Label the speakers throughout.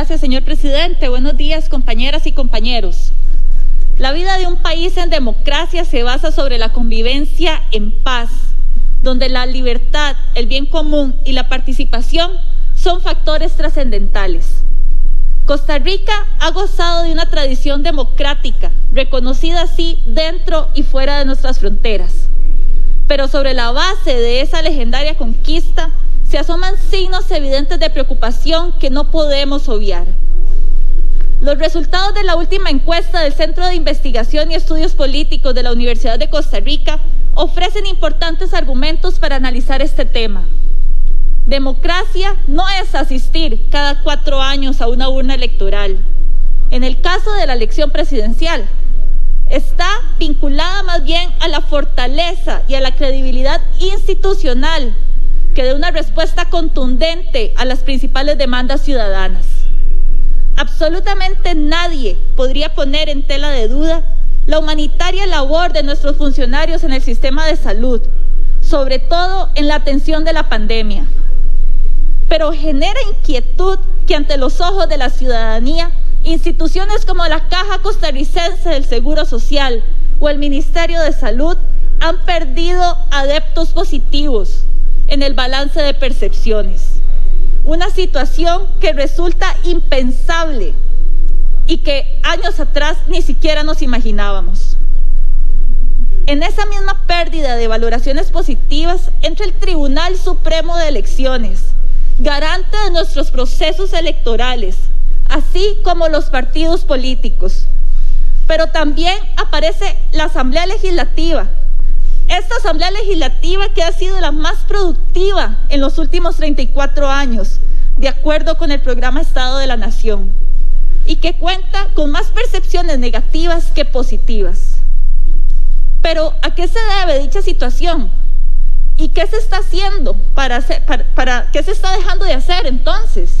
Speaker 1: Gracias, señor presidente. Buenos días, compañeras y compañeros. La vida de un país en democracia se basa sobre la convivencia en paz, donde la libertad, el bien común y la participación son factores trascendentales. Costa Rica ha gozado de una tradición democrática, reconocida así dentro y fuera de nuestras fronteras. Pero sobre la base de esa legendaria conquista se asoman signos evidentes de preocupación que no podemos obviar. Los resultados de la última encuesta del Centro de Investigación y Estudios Políticos de la Universidad de Costa Rica ofrecen importantes argumentos para analizar este tema. Democracia no es asistir cada cuatro años a una urna electoral. En el caso de la elección presidencial, está vinculada más bien a la fortaleza y a la credibilidad institucional que dé una respuesta contundente a las principales demandas ciudadanas. Absolutamente nadie podría poner en tela de duda la humanitaria labor de nuestros funcionarios en el sistema de salud, sobre todo en la atención de la pandemia. Pero genera inquietud que ante los ojos de la ciudadanía, instituciones como la Caja Costarricense del Seguro Social o el Ministerio de Salud han perdido adeptos positivos en el balance de percepciones. Una situación que resulta impensable y que años atrás ni siquiera nos imaginábamos. En esa misma pérdida de valoraciones positivas entra el Tribunal Supremo de Elecciones, garante de nuestros procesos electorales, así como los partidos políticos. Pero también aparece la Asamblea Legislativa, esta Asamblea Legislativa que ha sido la más productiva en los últimos 34 años, de acuerdo con el programa Estado de la Nación, y que cuenta con más percepciones negativas que positivas. Pero ¿a qué se debe dicha situación? ¿Y qué se está haciendo para, hacer, para, qué se está dejando de hacer entonces?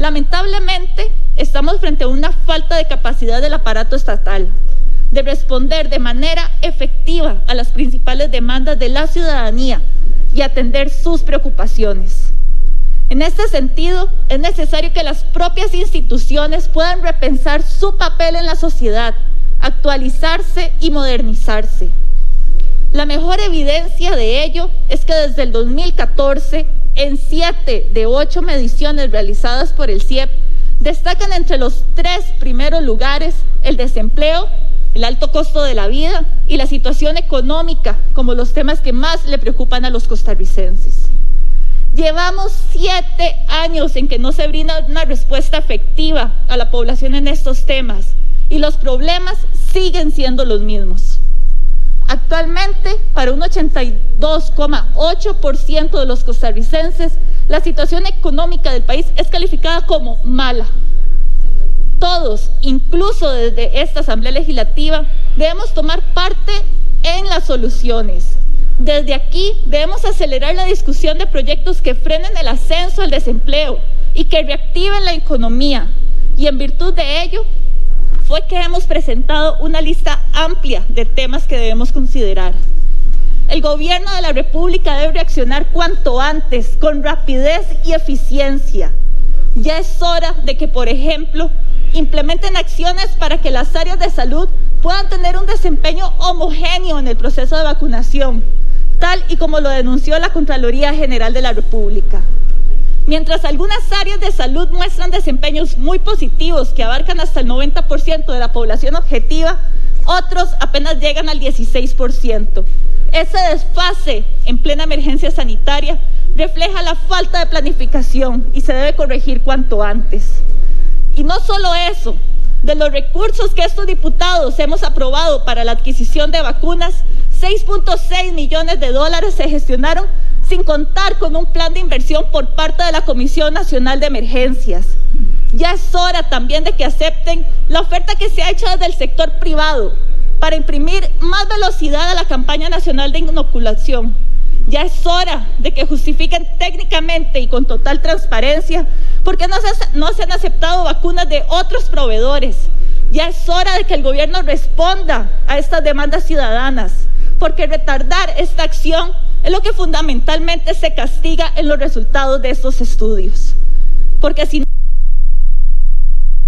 Speaker 1: Lamentablemente estamos frente a una falta de capacidad del aparato estatal de responder de manera efectiva a las principales demandas de la ciudadanía y atender sus preocupaciones. En este sentido, es necesario que las propias instituciones puedan repensar su papel en la sociedad, actualizarse y modernizarse. La mejor evidencia de ello es que desde el 2014, en siete de ocho mediciones realizadas por el CIEP, destacan entre los tres primeros lugares el desempleo, el alto costo de la vida y la situación económica como los temas que más le preocupan a los costarricenses. Llevamos siete años en que no se brinda una respuesta efectiva a la población en estos temas y los problemas siguen siendo los mismos. Actualmente, para un 82,8% de los costarricenses, la situación económica del país es calificada como mala todos, incluso desde esta Asamblea Legislativa, debemos tomar parte en las soluciones. Desde aquí debemos acelerar la discusión de proyectos que frenen el ascenso al desempleo y que reactiven la economía. Y en virtud de ello, fue que hemos presentado una lista amplia de temas que debemos considerar. El gobierno de la República debe reaccionar cuanto antes, con rapidez y eficiencia. Ya es hora de que, por ejemplo, implementen acciones para que las áreas de salud puedan tener un desempeño homogéneo en el proceso de vacunación, tal y como lo denunció la Contraloría General de la República. Mientras algunas áreas de salud muestran desempeños muy positivos que abarcan hasta el 90% de la población objetiva, otros apenas llegan al 16%. Ese desfase en plena emergencia sanitaria refleja la falta de planificación y se debe corregir cuanto antes. Y no solo eso, de los recursos que estos diputados hemos aprobado para la adquisición de vacunas, 6.6 millones de dólares se gestionaron sin contar con un plan de inversión por parte de la Comisión Nacional de Emergencias. Ya es hora también de que acepten la oferta que se ha hecho desde el sector privado para imprimir más velocidad a la campaña nacional de inoculación. Ya es hora de que justifiquen técnicamente y con total transparencia ¿Por qué no se, no se han aceptado vacunas de otros proveedores? Ya es hora de que el gobierno responda a estas demandas ciudadanas, porque retardar esta acción es lo que fundamentalmente se castiga en los resultados de estos estudios. Porque si